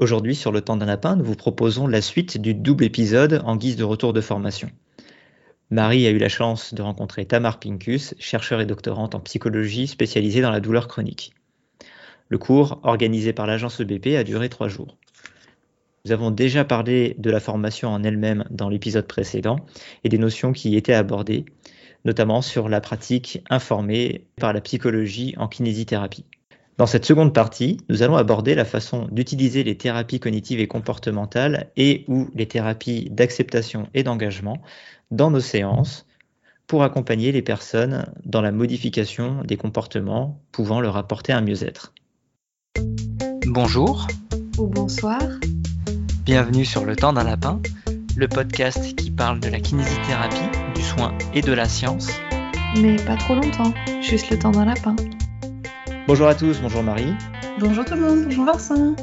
Aujourd'hui, sur le temps d'un lapin, nous vous proposons la suite du double épisode en guise de retour de formation. Marie a eu la chance de rencontrer Tamar Pincus, chercheur et doctorante en psychologie spécialisée dans la douleur chronique. Le cours, organisé par l'agence EBP, a duré trois jours. Nous avons déjà parlé de la formation en elle-même dans l'épisode précédent et des notions qui y étaient abordées, notamment sur la pratique informée par la psychologie en kinésithérapie. Dans cette seconde partie, nous allons aborder la façon d'utiliser les thérapies cognitives et comportementales et ou les thérapies d'acceptation et d'engagement dans nos séances pour accompagner les personnes dans la modification des comportements pouvant leur apporter un mieux-être. Bonjour. Ou bonsoir. Bienvenue sur Le Temps d'un Lapin, le podcast qui parle de la kinésithérapie, du soin et de la science. Mais pas trop longtemps, juste le temps d'un lapin. Bonjour à tous, bonjour Marie. Bonjour tout le monde, bonjour Vincent.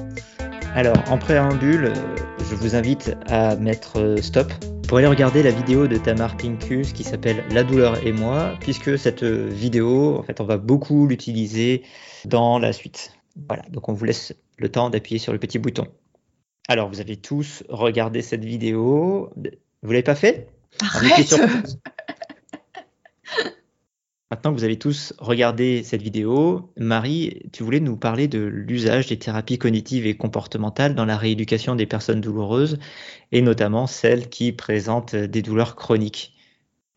Alors, en préambule, euh, je vous invite à mettre euh, stop pour aller regarder la vidéo de Tamar Pincus qui s'appelle La douleur et moi, puisque cette euh, vidéo, en fait, on va beaucoup l'utiliser dans la suite. Voilà, donc on vous laisse le temps d'appuyer sur le petit bouton. Alors, vous avez tous regardé cette vidéo. Vous l'avez pas fait? Arrête Maintenant que vous avez tous regardé cette vidéo, Marie, tu voulais nous parler de l'usage des thérapies cognitives et comportementales dans la rééducation des personnes douloureuses, et notamment celles qui présentent des douleurs chroniques.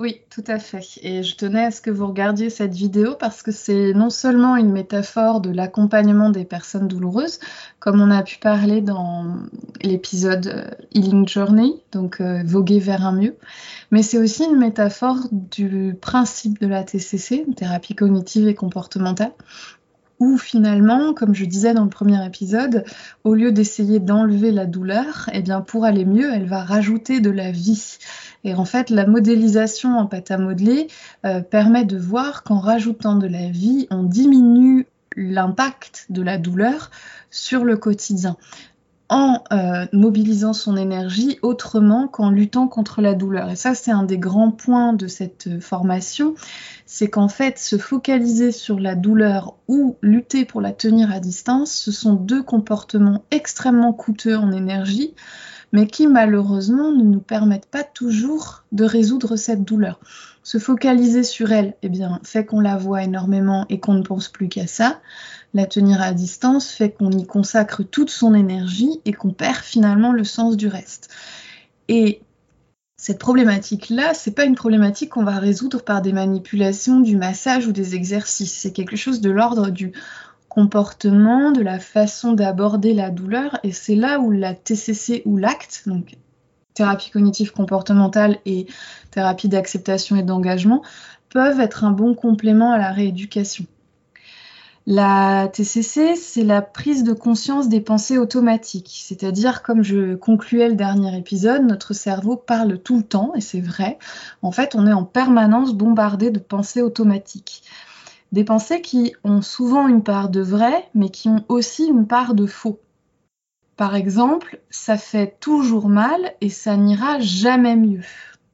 Oui, tout à fait. Et je tenais à ce que vous regardiez cette vidéo parce que c'est non seulement une métaphore de l'accompagnement des personnes douloureuses, comme on a pu parler dans l'épisode euh, Healing Journey, donc euh, voguer vers un mieux, mais c'est aussi une métaphore du principe de la TCC, thérapie cognitive et comportementale, où finalement, comme je disais dans le premier épisode, au lieu d'essayer d'enlever la douleur, eh bien pour aller mieux, elle va rajouter de la vie. Et en fait, la modélisation en pâte à modeler euh, permet de voir qu'en rajoutant de la vie, on diminue l'impact de la douleur sur le quotidien en euh, mobilisant son énergie autrement qu'en luttant contre la douleur. Et ça, c'est un des grands points de cette euh, formation, c'est qu'en fait, se focaliser sur la douleur ou lutter pour la tenir à distance, ce sont deux comportements extrêmement coûteux en énergie, mais qui malheureusement ne nous permettent pas toujours de résoudre cette douleur. Se focaliser sur elle, eh bien, fait qu'on la voit énormément et qu'on ne pense plus qu'à ça. La tenir à distance fait qu'on y consacre toute son énergie et qu'on perd finalement le sens du reste. Et cette problématique-là, c'est pas une problématique qu'on va résoudre par des manipulations, du massage ou des exercices. C'est quelque chose de l'ordre du comportement, de la façon d'aborder la douleur. Et c'est là où la TCC ou l'acte, donc thérapie cognitive comportementale et thérapie d'acceptation et d'engagement, peuvent être un bon complément à la rééducation. La TCC, c'est la prise de conscience des pensées automatiques. C'est-à-dire, comme je concluais le dernier épisode, notre cerveau parle tout le temps, et c'est vrai. En fait, on est en permanence bombardé de pensées automatiques. Des pensées qui ont souvent une part de vrai, mais qui ont aussi une part de faux. Par exemple, ça fait toujours mal et ça n'ira jamais mieux.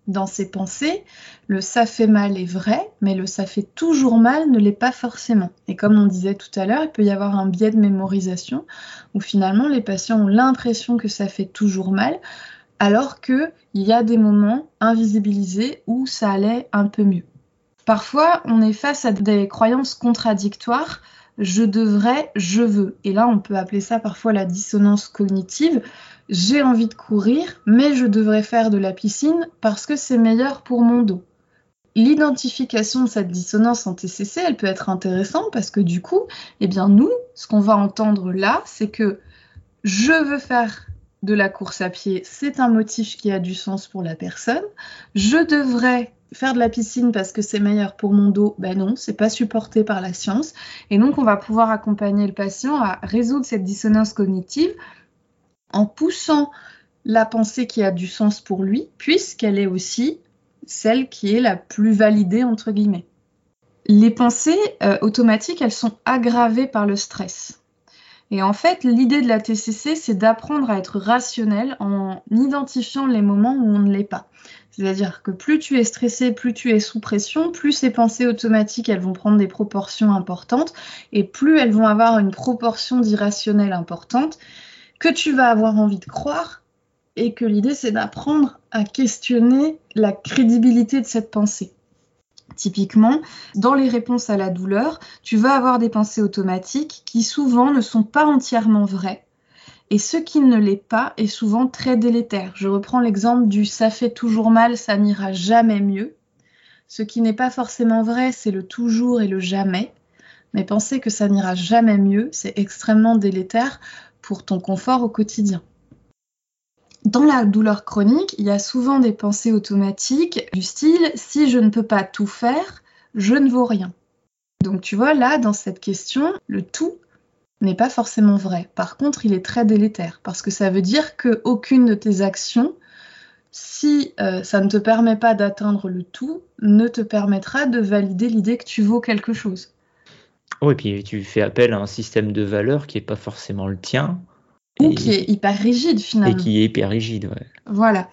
Dans ces pensées, le ça fait mal est vrai, mais le ça fait toujours mal ne l'est pas forcément. Et comme on disait tout à l'heure, il peut y avoir un biais de mémorisation où finalement les patients ont l'impression que ça fait toujours mal, alors qu'il y a des moments invisibilisés où ça allait un peu mieux. Parfois, on est face à des croyances contradictoires. Je devrais, je veux. Et là, on peut appeler ça parfois la dissonance cognitive. J'ai envie de courir, mais je devrais faire de la piscine parce que c'est meilleur pour mon dos. L'identification de cette dissonance en TCC, elle peut être intéressante parce que du coup, eh bien nous, ce qu'on va entendre là, c'est que je veux faire de la course à pied, c'est un motif qui a du sens pour la personne. Je devrais faire de la piscine parce que c'est meilleur pour mon dos, ben non, c'est pas supporté par la science. Et donc, on va pouvoir accompagner le patient à résoudre cette dissonance cognitive en poussant la pensée qui a du sens pour lui, puisqu'elle est aussi celle qui est la plus validée, entre guillemets. Les pensées euh, automatiques, elles sont aggravées par le stress. Et en fait, l'idée de la TCC, c'est d'apprendre à être rationnel en identifiant les moments où on ne l'est pas. C'est-à-dire que plus tu es stressé, plus tu es sous pression, plus ces pensées automatiques, elles vont prendre des proportions importantes et plus elles vont avoir une proportion d'irrationnel importante. que tu vas avoir envie de croire et que l'idée c'est d'apprendre à questionner la crédibilité de cette pensée. Typiquement, dans les réponses à la douleur, tu vas avoir des pensées automatiques qui souvent ne sont pas entièrement vraies. Et ce qui ne l'est pas est souvent très délétère. Je reprends l'exemple du ça fait toujours mal, ça n'ira jamais mieux. Ce qui n'est pas forcément vrai, c'est le toujours et le jamais. Mais penser que ça n'ira jamais mieux, c'est extrêmement délétère pour ton confort au quotidien. Dans la douleur chronique, il y a souvent des pensées automatiques du style si je ne peux pas tout faire, je ne vaux rien. Donc tu vois, là, dans cette question, le tout n'est pas forcément vrai. Par contre, il est très délétère parce que ça veut dire qu'aucune de tes actions, si euh, ça ne te permet pas d'atteindre le tout, ne te permettra de valider l'idée que tu vaux quelque chose. Oui, et puis tu fais appel à un système de valeurs qui n'est pas forcément le tien. Ou qui est hyper rigide finalement. Et qui est hyper rigide, ouais. Voilà.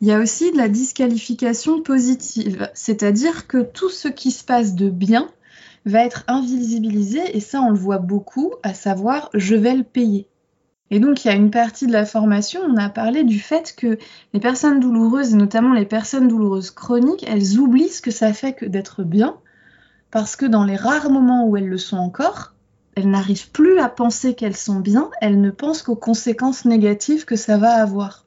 Il y a aussi de la disqualification positive, c'est-à-dire que tout ce qui se passe de bien va être invisibilisé, et ça on le voit beaucoup, à savoir je vais le payer. Et donc il y a une partie de la formation, on a parlé du fait que les personnes douloureuses, et notamment les personnes douloureuses chroniques, elles oublient ce que ça fait que d'être bien, parce que dans les rares moments où elles le sont encore, elles n'arrivent plus à penser qu'elles sont bien, elles ne pensent qu'aux conséquences négatives que ça va avoir.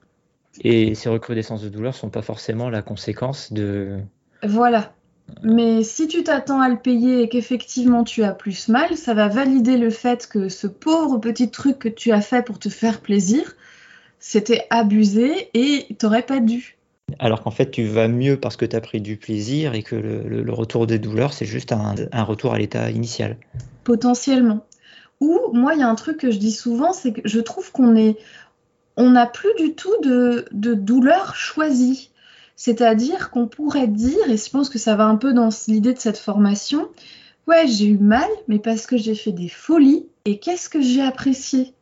Et ces recrudescences de douleur sont pas forcément la conséquence de. Voilà. Mais si tu t'attends à le payer et qu'effectivement tu as plus mal, ça va valider le fait que ce pauvre petit truc que tu as fait pour te faire plaisir, c'était abusé et t'aurais pas dû. Alors qu'en fait, tu vas mieux parce que tu as pris du plaisir et que le, retour des douleurs, c'est juste un, retour à l'état initial. Potentiellement. Ou moi, il y a un truc que je dis souvent, c'est que je trouve qu'on est, on n'a plus du tout de, de douleur choisie. C'est-à-dire qu'on pourrait dire, et je pense que ça va un peu dans l'idée de cette formation, ouais, j'ai eu mal, mais parce que j'ai fait des folies, et qu'est-ce que j'ai apprécié?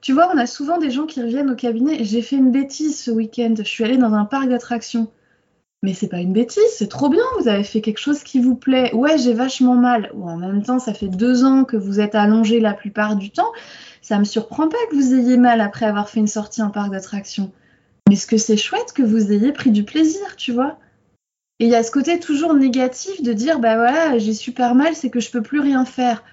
Tu vois, on a souvent des gens qui reviennent au cabinet. J'ai fait une bêtise ce week-end. Je suis allée dans un parc d'attractions. Mais c'est pas une bêtise, c'est trop bien. Vous avez fait quelque chose qui vous plaît. Ouais, j'ai vachement mal. Ou en même temps, ça fait deux ans que vous êtes allongé la plupart du temps. Ça me surprend pas que vous ayez mal après avoir fait une sortie en parc d'attractions. Mais ce que c'est chouette que vous ayez pris du plaisir, tu vois. Et il y a ce côté toujours négatif de dire bah voilà, j'ai super mal, c'est que je peux plus rien faire.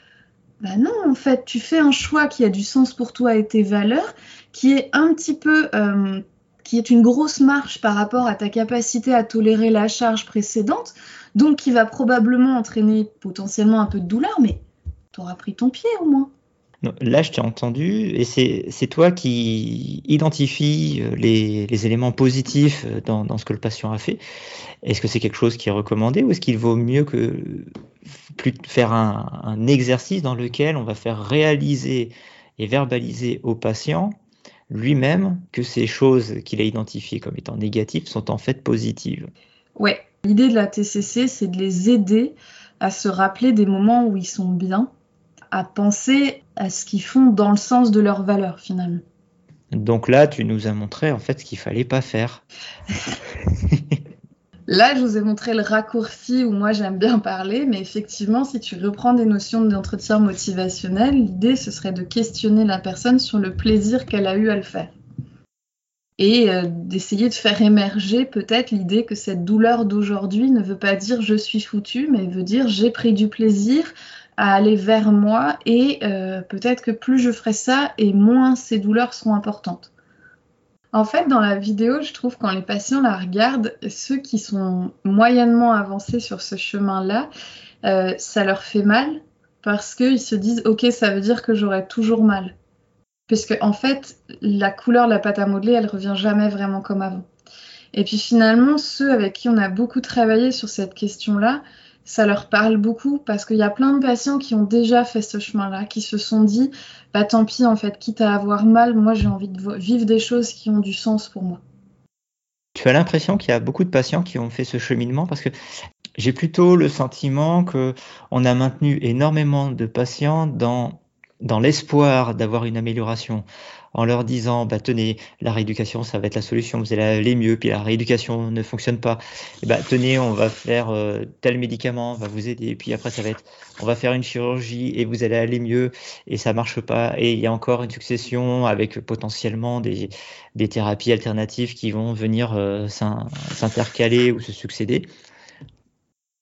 Bah non, en fait, tu fais un choix qui a du sens pour toi et tes valeurs, qui est un petit peu, euh, qui est une grosse marche par rapport à ta capacité à tolérer la charge précédente, donc qui va probablement entraîner potentiellement un peu de douleur, mais tu auras pris ton pied au moins. Là, je t'ai entendu, et c'est toi qui identifie euh, les, éléments positifs euh, dans, ce que le patient a fait. Est-ce que c'est quelque chose qui est recommandé ou est-ce qu'il vaut mieux que plus faire un, exercice dans lequel on va faire réaliser et verbaliser au patient lui-même que ces choses qu'il a identifiées comme étant négatives sont en fait positives? Ouais, l'idée de la TCC, c'est de les aider à se rappeler des moments où ils sont bien à penser à ce qu'ils font dans le sens de leurs valeurs finalement. Donc là, tu nous as montré en fait ce qu'il fallait pas faire. là, je vous ai montré le raccourci où moi j'aime bien parler, mais effectivement, si tu reprends des notions d'entretien motivationnel, l'idée ce serait de questionner la personne sur le plaisir qu'elle a eu à le faire. Et euh, d'essayer de faire émerger peut-être l'idée que cette douleur d'aujourd'hui ne veut pas dire je suis foutu, mais veut dire j'ai pris du plaisir à aller vers moi et euh, peut-être que plus je ferai ça et moins ces douleurs seront importantes. En fait, dans la vidéo, je trouve quand les patients la regardent, ceux qui sont moyennement avancés sur ce chemin-là, euh, ça leur fait mal parce qu'ils se disent ok, ça veut dire que j'aurai toujours mal. Puisque en fait, la couleur de la pâte à modeler, elle revient jamais vraiment comme avant. Et puis finalement, ceux avec qui on a beaucoup travaillé sur cette question-là, ça leur parle beaucoup parce qu'il y a plein de patients qui ont déjà fait ce chemin-là, qui se sont dit, bah tant pis en fait, quitte à avoir mal, moi j'ai envie de vivre des choses qui ont du sens pour moi. Tu as l'impression qu'il y a beaucoup de patients qui ont fait ce cheminement? Parce que j'ai plutôt le sentiment que on a maintenu énormément de patients dans dans l'espoir d'avoir une amélioration en leur disant bah tenez la rééducation ça va être la solution vous allez aller mieux puis la rééducation ne fonctionne pas. Et bah tenez on va faire euh, tel médicament va vous aider puis après ça va être on va faire une chirurgie et vous allez aller mieux et ça marche pas. Et il y a encore une succession avec potentiellement des, des thérapies alternatives qui vont venir euh, s'intercaler ou se succéder.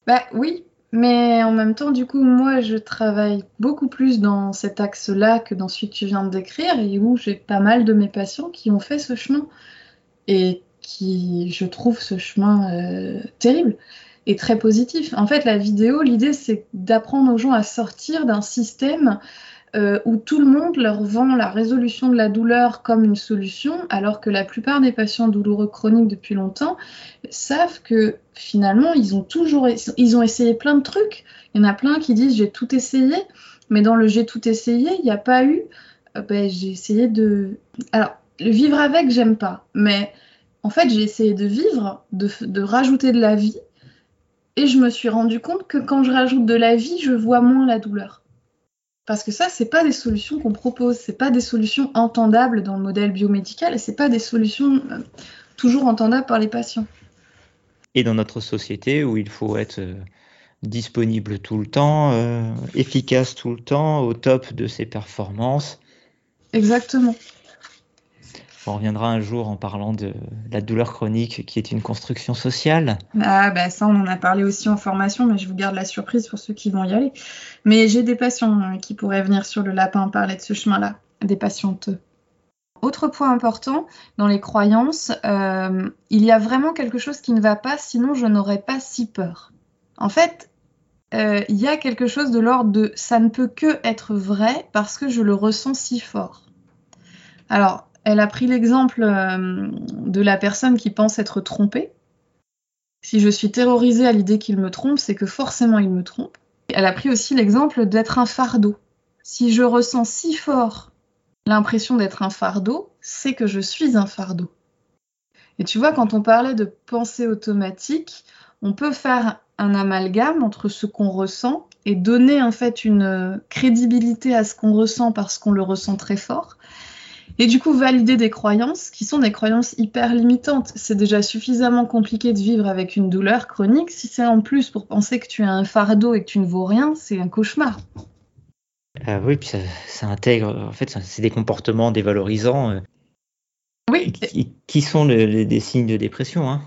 Bah oui mais en même temps, du coup, moi, je travaille beaucoup plus dans cet axe-là que dans celui que tu viens de décrire, et où j'ai pas mal de mes patients qui ont fait ce chemin, et qui, je trouve, ce chemin euh, terrible et très positif. En fait, la vidéo, l'idée, c'est d'apprendre aux gens à sortir d'un système euh, où tout le monde leur vend la résolution de la douleur comme une solution, alors que la plupart des patients douloureux chroniques depuis longtemps savent que finalement, ils ont toujours ils ont essayé plein de trucs. Il y en a plein qui disent j'ai tout essayé, mais dans le j'ai tout essayé, il n'y a pas eu. Euh, ben, j'ai essayé de. Alors, vivre avec, j'aime pas, mais en fait, j'ai essayé de vivre, de rajouter de la vie, et je me suis rendu compte que quand je rajoute de la vie, je vois moins la douleur. Parce que ça, c'est pas des solutions qu'on propose, c'est pas des solutions entendables dans le modèle biomédical et c'est pas des solutions euh, toujours entendables par les patients. Et dans notre société où il faut être euh, disponible tout le temps, euh, efficace tout le temps, au top de ses performances. Exactement. On reviendra un jour en parlant de la douleur chronique qui est une construction sociale. Ah bah ça on en a parlé aussi en formation, mais je vous garde la surprise pour ceux qui vont y aller. Mais j'ai des patients euh, qui pourraient venir sur le lapin parler de ce chemin-là, des patientes. Autre point important, dans les croyances, euh, il y a vraiment quelque chose qui ne va pas, sinon je n'aurais pas si peur. En fait, euh, il y a quelque chose de l'ordre de ça ne peut que être vrai parce que je le ressens si fort. Alors, elle a pris l'exemple euh, de la personne qui pense être trompée. Si je suis terrorisée à l'idée qu'il me trompe, c'est que forcément il me trompe. Elle a pris aussi l'exemple d'être un fardeau. Si je ressens si fort l'impression d'être un fardeau, c'est que je suis un fardeau. Et tu vois, quand on parlait de pensée automatique, on peut faire un amalgame entre ce qu'on ressent et donner en fait une crédibilité à ce qu'on ressent parce qu'on le ressent très fort, et du coup, valider des croyances qui sont des croyances hyper limitantes. C'est déjà suffisamment compliqué de vivre avec une douleur chronique. Si c'est en plus pour penser que tu as un fardeau et que tu ne vaux rien, c'est un cauchemar. Ah oui, puis ça, intègre, en fait, c'est des comportements dévalorisants. Euh, oui. Qui, sont des signes de dépression, hein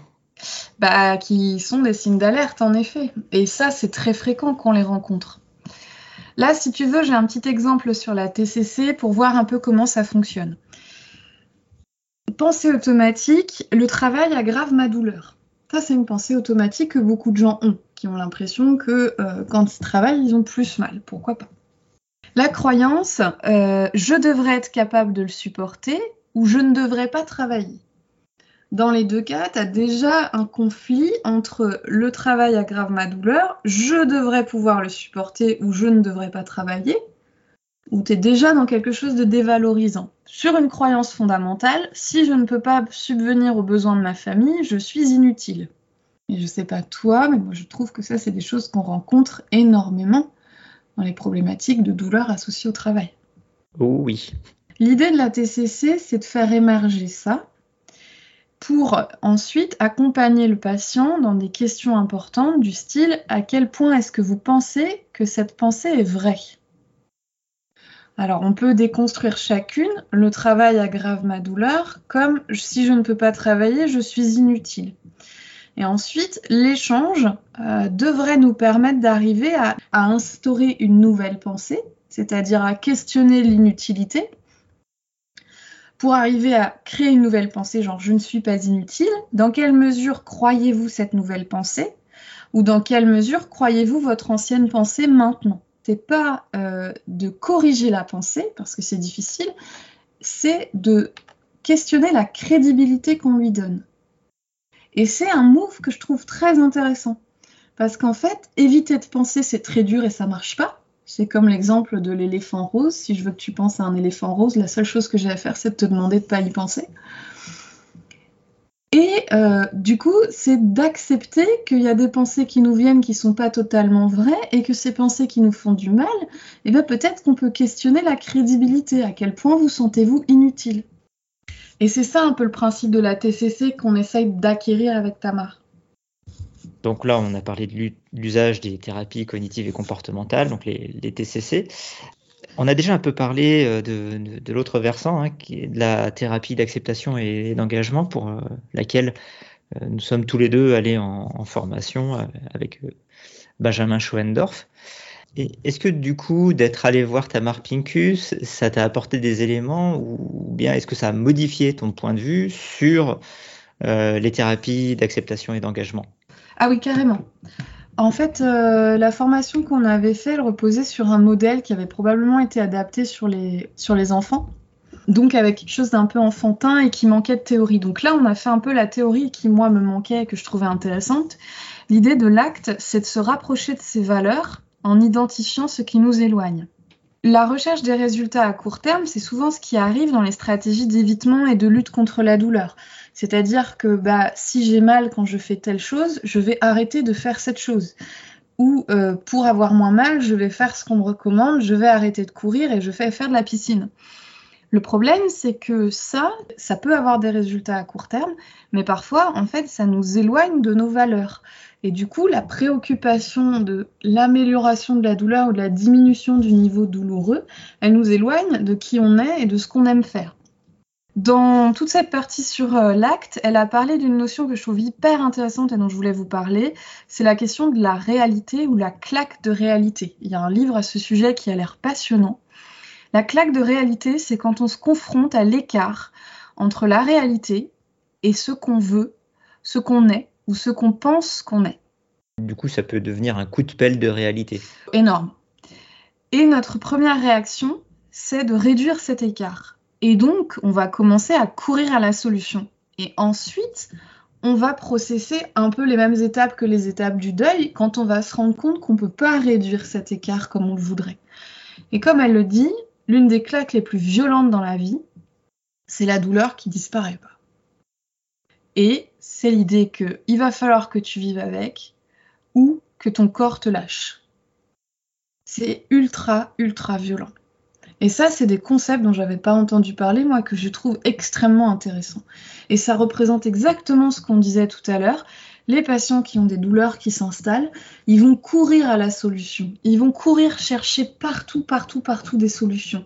bah, Qui sont des signes d'alerte, en effet. Et ça, c'est très fréquent qu'on les rencontre. Là, si tu veux, j'ai un petit exemple sur la TCC pour voir un peu comment ça fonctionne. Pensée automatique, le travail aggrave ma douleur. Ça, c'est une pensée automatique que beaucoup de gens ont, qui ont l'impression que euh, quand ils travaillent, ils ont plus mal. Pourquoi pas? La croyance, euh, je devrais être capable de le supporter ou je ne devrais pas travailler. Dans les deux cas, tu as déjà un conflit entre le travail aggrave ma douleur, je devrais pouvoir le supporter ou je ne devrais pas travailler, ou tu es déjà dans quelque chose de dévalorisant. Sur une croyance fondamentale, si je ne peux pas subvenir aux besoins de ma famille, je suis inutile. Et je sais pas toi, mais moi je trouve que ça, c'est des choses qu'on rencontre énormément dans les problématiques de douleur associées au travail. Oh oui. L'idée de la TCC, c'est de faire émerger ça pour ensuite accompagner le patient dans des questions importantes du style à quel point est-ce que vous pensez que cette pensée est vraie? Alors, on peut déconstruire chacune. Le travail aggrave ma douleur, comme si je ne peux pas travailler, je suis inutile. Et ensuite, l'échange euh, devrait nous permettre d'arriver à, instaurer une nouvelle pensée, c'est-à-dire à questionner l'inutilité, pour arriver à créer une nouvelle pensée, genre je ne suis pas inutile, dans quelle mesure croyez-vous cette nouvelle pensée? Ou dans quelle mesure croyez-vous votre ancienne pensée maintenant? C'est pas euh, de corriger la pensée parce que c'est difficile, c'est de questionner la crédibilité qu'on lui donne. Et c'est un move que je trouve très intéressant parce qu'en fait, éviter de penser c'est très dur et ça marche pas. C'est comme l'exemple de l'éléphant rose. Si je veux que tu penses à un éléphant rose, la seule chose que j'ai à faire, c'est de te demander de ne pas y penser. Et euh, du coup, c'est d'accepter qu'il y a des pensées qui nous viennent qui sont pas totalement vraies et que ces pensées qui nous font du mal, eh bien peut-être qu'on peut questionner la crédibilité. À quel point vous sentez-vous inutile? Et c'est ça un peu le principe de la TCC qu'on essaye d'acquérir avec Tamar. Donc là, on a parlé de l'usage des thérapies cognitives et comportementales, donc les, TCC. On a déjà un peu parlé euh, de, l'autre versant, hein, de la thérapie d'acceptation et d'engagement, pour euh, laquelle euh, nous sommes tous les deux allés en, formation avec Benjamin Schoendorf. Est-ce que du coup, d'être allé voir Tamar Pincus, ça t'a apporté des éléments ou bien est-ce que ça a modifié ton point de vue sur les thérapies d'acceptation et d'engagement? Ah oui, carrément. En fait, euh, la formation qu'on avait fait, elle reposait sur un modèle qui avait probablement été adapté sur les, sur les enfants. Donc avec quelque chose d'un peu enfantin et qui manquait de théorie. Donc là, on a fait un peu la théorie qui, moi, me manquait et que je trouvais intéressante. L'idée de l'acte, c'est de se rapprocher de ses valeurs en identifiant ce qui nous éloigne. La recherche des résultats à court terme, c'est souvent ce qui arrive dans les stratégies d'évitement et de lutte contre la douleur. C'est-à-dire que bah, si j'ai mal quand je fais telle chose, je vais arrêter de faire cette chose. Ou euh, pour avoir moins mal, je vais faire ce qu'on me recommande, je vais arrêter de courir et je vais faire de la piscine. Le problème, c'est que ça, ça peut avoir des résultats à court terme, mais parfois, en fait, ça nous éloigne de nos valeurs. Et du coup, la préoccupation de l'amélioration de la douleur ou de la diminution du niveau douloureux, elle nous éloigne de qui on est et de ce qu'on aime faire. Dans toute cette partie sur euh, l'acte, elle a parlé d'une notion que je trouve hyper intéressante et dont je voulais vous parler. C'est la question de la réalité ou la claque de réalité. Il y a un livre à ce sujet qui a l'air passionnant. La claque de réalité, c'est quand on se confronte à l'écart entre la réalité et ce qu'on veut, ce qu'on est ou ce qu'on pense qu'on est. Du coup, ça peut devenir un coup de pelle de réalité. Énorme. Et notre première réaction, c'est de réduire cet écart et donc, on va commencer à courir à la solution. Et ensuite, on va processer un peu les mêmes étapes que les étapes du deuil quand on va se rendre compte qu'on ne peut pas réduire cet écart comme on le voudrait. Et comme elle le dit, l'une des claques les plus violentes dans la vie, c'est la douleur qui disparaît pas. Et c'est l'idée qu'il va falloir que tu vives avec ou que ton corps te lâche. C'est ultra, ultra violent. Et ça, c'est des concepts dont j'avais pas entendu parler, moi, que je trouve extrêmement intéressants. Et ça représente exactement ce qu'on disait tout à l'heure. Les patients qui ont des douleurs qui s'installent, ils vont courir à la solution. Ils vont courir chercher partout, partout, partout des solutions.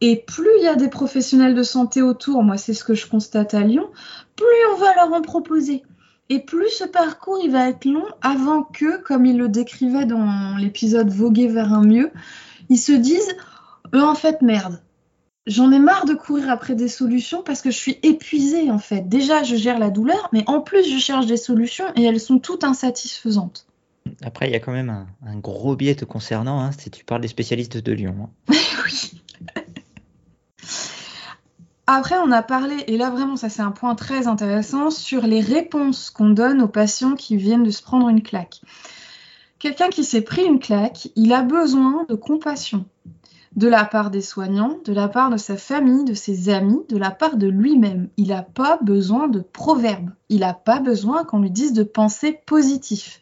Et plus il y a des professionnels de santé autour, moi c'est ce que je constate à Lyon, plus on va leur en proposer. Et plus ce parcours il va être long avant que, comme il le décrivait dans l'épisode Voguer vers un mieux, ils se disent eux, en fait, merde. J'en ai marre de courir après des solutions parce que je suis épuisée en fait. Déjà, je gère la douleur, mais en plus, je cherche des solutions et elles sont toutes insatisfaisantes. Après, il y a quand même un, gros biais te concernant, hein, si tu parles des spécialistes de Lyon. Hein. oui. Après, on a parlé, et là vraiment, ça c'est un point très intéressant, sur les réponses qu'on donne aux patients qui viennent de se prendre une claque. Quelqu'un qui s'est pris une claque, il a besoin de compassion de la part des soignants, de la part de sa famille, de ses amis, de la part de lui-même. Il n'a pas besoin de proverbes. Il n'a pas besoin qu'on lui dise de penser positif.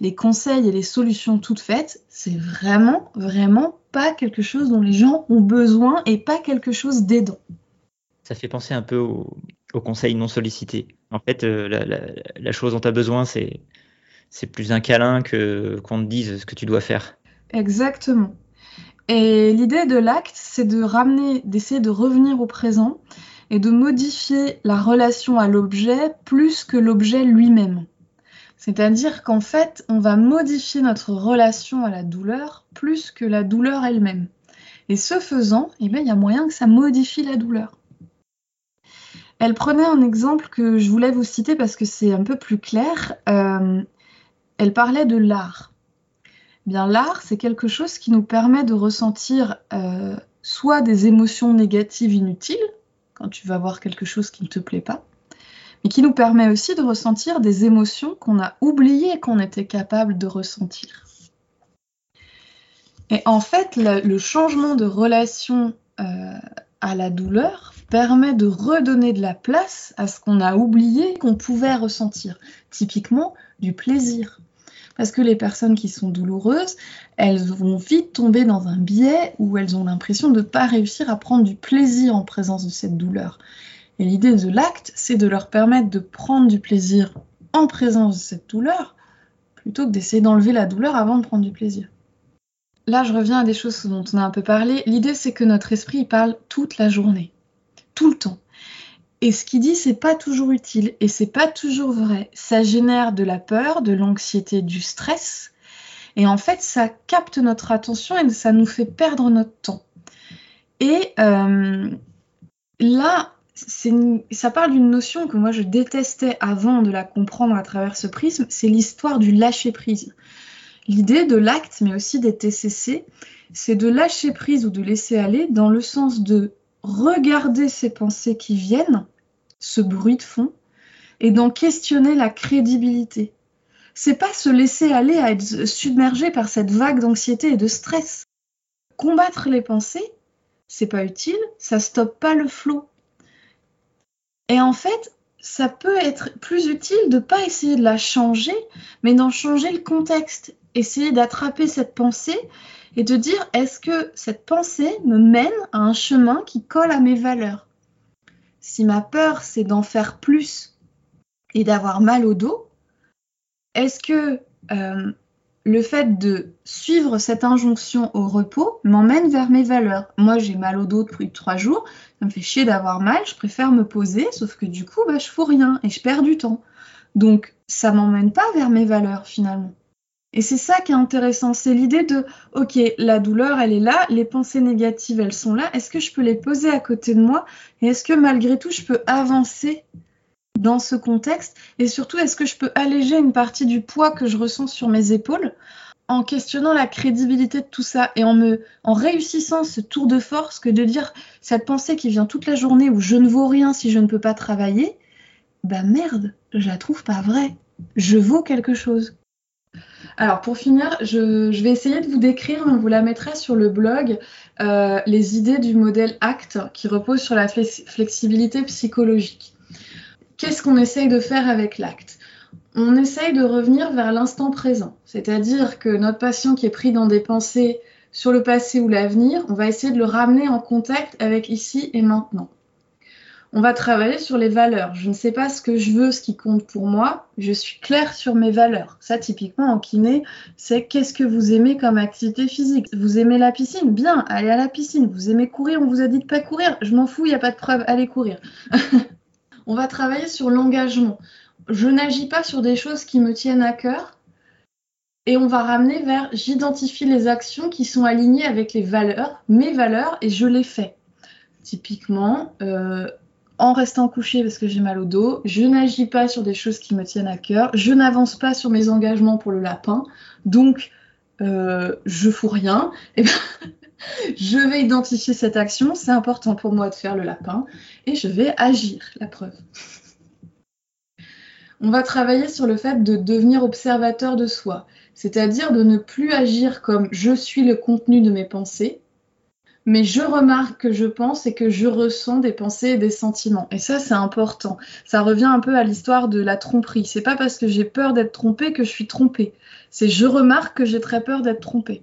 Les conseils et les solutions toutes faites, c'est vraiment, vraiment pas quelque chose dont les gens ont besoin et pas quelque chose d'aidant. Ça fait penser un peu aux au conseils non sollicités. En fait, euh, la, chose dont tu as besoin, c'est plus un câlin que qu'on te dise ce que tu dois faire. Exactement. Et l'idée de l'acte, c'est de ramener, d'essayer de revenir au présent et de modifier la relation à l'objet plus que l'objet lui-même. C'est-à-dire qu'en fait, on va modifier notre relation à la douleur plus que la douleur elle-même. Et ce faisant, eh bien, il y a moyen que ça modifie la douleur. Elle prenait un exemple que je voulais vous citer parce que c'est un peu plus clair. Euh, elle parlait de l'art l'art, c'est quelque chose qui nous permet de ressentir euh, soit des émotions négatives inutiles, quand tu vas voir quelque chose qui ne te plaît pas, mais qui nous permet aussi de ressentir des émotions qu'on a oubliées qu'on était capable de ressentir. Et en fait, le, changement de relation euh, à la douleur permet de redonner de la place à ce qu'on a oublié qu'on pouvait ressentir, typiquement du plaisir. Parce que les personnes qui sont douloureuses, elles vont vite tomber dans un biais où elles ont l'impression de ne pas réussir à prendre du plaisir en présence de cette douleur. Et l'idée de l'acte, c'est de leur permettre de prendre du plaisir en présence de cette douleur, plutôt que d'essayer d'enlever la douleur avant de prendre du plaisir. Là, je reviens à des choses dont on a un peu parlé. L'idée, c'est que notre esprit parle toute la journée, tout le temps. Et ce qu'il dit, c'est pas toujours utile et c'est pas toujours vrai. Ça génère de la peur, de l'anxiété, du stress. Et en fait, ça capte notre attention et ça nous fait perdre notre temps. Et euh, là, ça parle d'une notion que moi je détestais avant de la comprendre à travers ce prisme, c'est l'histoire du lâcher prise. L'idée de l'acte, mais aussi des TCC, c'est de lâcher prise ou de laisser aller dans le sens de regarder ces pensées qui viennent, ce bruit de fond, et d'en questionner la crédibilité. C'est pas se laisser aller à être submergé par cette vague d'anxiété et de stress. Combattre les pensées, c'est pas utile, ça stoppe pas le flot. Et en fait, ça peut être plus utile de pas essayer de la changer, mais d'en changer le contexte. Essayer d'attraper cette pensée et de dire est-ce que cette pensée me mène à un chemin qui colle à mes valeurs? Si ma peur, c'est d'en faire plus et d'avoir mal au dos, est-ce que euh, le fait de suivre cette injonction au repos m'emmène vers mes valeurs? Moi, j'ai mal au dos depuis trois jours, ça me fait chier d'avoir mal, je préfère me poser, sauf que du coup, bah, je fous rien et je perds du temps. Donc, ça m'emmène pas vers mes valeurs finalement. Et c'est ça qui est intéressant, c'est l'idée de, ok, la douleur, elle est là, les pensées négatives, elles sont là, est-ce que je peux les poser à côté de moi Et est-ce que malgré tout, je peux avancer dans ce contexte Et surtout, est-ce que je peux alléger une partie du poids que je ressens sur mes épaules en questionnant la crédibilité de tout ça et en réussissant ce tour de force que de dire cette pensée qui vient toute la journée où je ne vaux rien si je ne peux pas travailler, bah merde, je la trouve pas vraie. Je vaux quelque chose. Alors pour finir, je, vais essayer de vous décrire, on vous la mettra sur le blog, euh, les idées du modèle ACT qui repose sur la flexibilité psychologique. Qu'est-ce qu'on essaye de faire avec l'acte On essaye de revenir vers l'instant présent, c'est-à-dire que notre patient qui est pris dans des pensées sur le passé ou l'avenir, on va essayer de le ramener en contact avec ici et maintenant on va travailler sur les valeurs. Je ne sais pas ce que je veux, ce qui compte pour moi. Je suis claire sur mes valeurs. Ça, typiquement, en kiné, c'est qu'est-ce que vous aimez comme activité physique Vous aimez la piscine? Bien, allez à la piscine. Vous aimez courir? On vous a dit de pas courir Je m'en fous, il n'y a pas de preuve, allez courir. on va travailler sur l'engagement. Je n'agis pas sur des choses qui me tiennent à cœur. Et on va ramener vers j'identifie les actions qui sont alignées avec les valeurs, mes valeurs, et je les fais. Typiquement, euh, en restant couché parce que j'ai mal au dos, je n'agis pas sur des choses qui me tiennent à cœur, je n'avance pas sur mes engagements pour le lapin, donc euh, je fous rien, eh ben, je vais identifier cette action, c'est important pour moi de faire le lapin, et je vais agir, la preuve. On va travailler sur le fait de devenir observateur de soi, c'est-à-dire de ne plus agir comme je suis le contenu de mes pensées, mais je remarque que je pense et que je ressens des pensées et des sentiments. Et ça, c'est important. Ça revient un peu à l'histoire de la tromperie. C'est pas parce que j'ai peur d'être trompée que je suis trompée. C'est je remarque que j'ai très peur d'être trompée.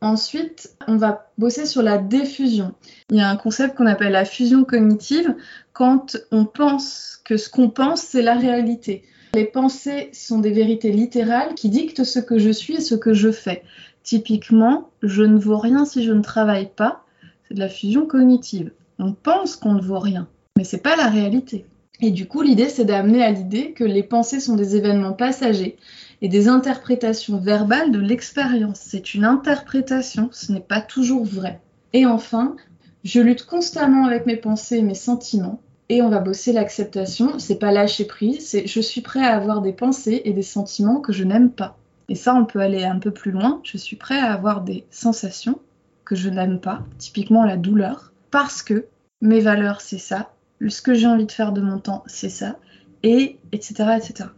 Ensuite, on va bosser sur la diffusion. Il y a un concept qu'on appelle la fusion cognitive quand on pense que ce qu'on pense, c'est la réalité. Les pensées sont des vérités littérales qui dictent ce que je suis et ce que je fais. Typiquement, je ne vaux rien si je ne travaille pas c'est de la fusion cognitive. On pense qu'on ne vaut rien, mais c'est pas la réalité. Et du coup, l'idée, c'est d'amener à l'idée que les pensées sont des événements passagers et des interprétations verbales de l'expérience. C'est une interprétation, ce n'est pas toujours vrai. Et enfin, je lutte constamment avec mes pensées et mes sentiments. Et on va bosser l'acceptation. C'est pas lâcher prise, c'est je suis prêt à avoir des pensées et des sentiments que je n'aime pas. Et ça, on peut aller un peu plus loin. Je suis prêt à avoir des sensations que je n'aime pas, typiquement la douleur, parce que mes valeurs, c'est ça, ce que j'ai envie de faire de mon temps, c'est ça, et etc. etc.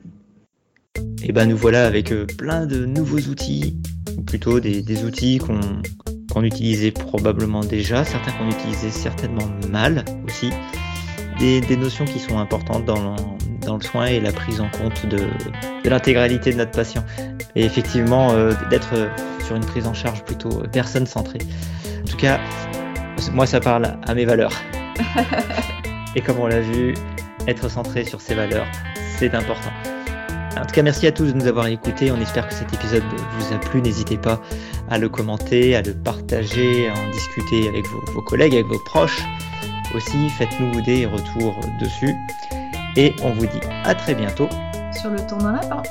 Et ben nous voilà avec euh, plein de nouveaux outils, ou plutôt des, outils qu'on utilisait probablement déjà, certains qu'on utilisait certainement mal aussi, des, notions qui sont importantes dans le, dans le, soin et la prise en compte de, de l'intégralité de notre patient. Et effectivement, euh, d'être sur une prise en charge plutôt personne centrée. En tout cas, moi, ça parle à mes valeurs. et comme on l'a vu, être centré sur ses valeurs, c'est important. En tout cas, merci à tous de nous avoir écoutés. On espère que cet épisode vous a plu. N'hésitez pas à le commenter, à le partager, à en discuter avec vos, collègues, avec vos proches. Aussi, faites-nous des retours dessus. Et on vous dit à très bientôt. Sur le tour d'un lapin.